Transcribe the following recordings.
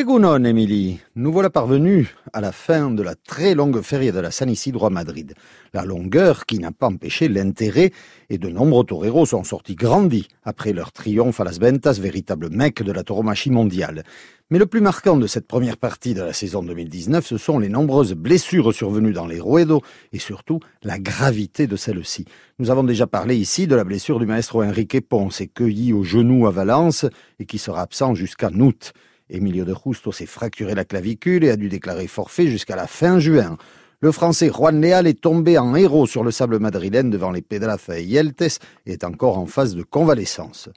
Egunon, Émilie. Nous voilà parvenus à la fin de la très longue feria de la San Isidro à Madrid. La longueur qui n'a pas empêché l'intérêt et de nombreux toreros sont sortis grandis après leur triomphe à Las Ventas, véritable mec de la tauromachie mondiale. Mais le plus marquant de cette première partie de la saison 2019, ce sont les nombreuses blessures survenues dans les ruedos et surtout la gravité de celles-ci. Nous avons déjà parlé ici de la blessure du maestro Enrique Ponce, cueilli au genou à Valence et qui sera absent jusqu'à août. Emilio de Justo s'est fracturé la clavicule et a dû déclarer forfait jusqu'à la fin juin. Le Français Juan Leal est tombé en héros sur le sable madrilène devant les Pedraza et Yeltes est encore en phase de convalescence.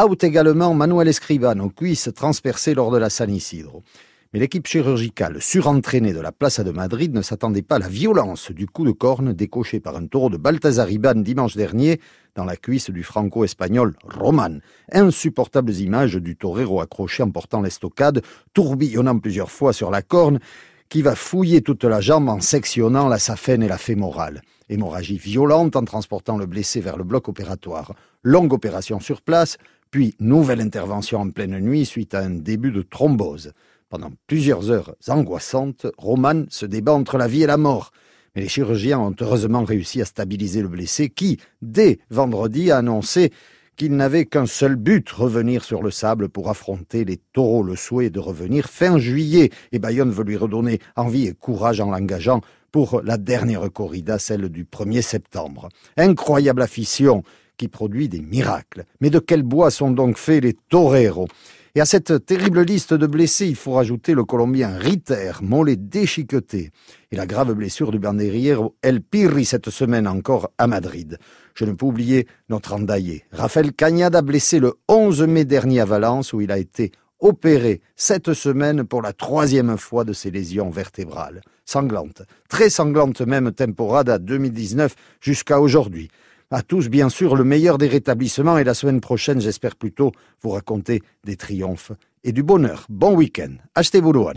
Out également Manuel Escribano, cuisse transpercée lors de la San Isidro. Mais l'équipe chirurgicale surentraînée de la Plaza de Madrid ne s'attendait pas à la violence du coup de corne décoché par un taureau de Balthazar Iban dimanche dernier dans la cuisse du franco-espagnol Roman. Insupportables images du torero accroché en portant l'estocade, tourbillonnant plusieurs fois sur la corne, qui va fouiller toute la jambe en sectionnant la saphène et la fémorale. Hémorragie violente en transportant le blessé vers le bloc opératoire. Longue opération sur place, puis nouvelle intervention en pleine nuit suite à un début de thrombose. Pendant plusieurs heures angoissantes, Roman se débat entre la vie et la mort. Mais les chirurgiens ont heureusement réussi à stabiliser le blessé qui, dès vendredi, a annoncé qu'il n'avait qu'un seul but, revenir sur le sable pour affronter les taureaux. Le souhait de revenir fin juillet. Et Bayonne veut lui redonner envie et courage en l'engageant pour la dernière corrida, celle du 1er septembre. Incroyable affition qui produit des miracles. Mais de quel bois sont donc faits les toreros et à cette terrible liste de blessés, il faut rajouter le Colombien Ritter, mollet déchiqueté, et la grave blessure du banderiero El Pirri cette semaine encore à Madrid. Je ne peux oublier notre endaillé. Raphaël Cagnada, blessé le 11 mai dernier à Valence, où il a été opéré cette semaine pour la troisième fois de ses lésions vertébrales. Sanglante, très sanglante même temporada 2019 jusqu'à aujourd'hui à tous, bien sûr, le meilleur des rétablissements et la semaine prochaine, j'espère plutôt, vous raconter des triomphes et du bonheur. Bon week-end. Achetez-vous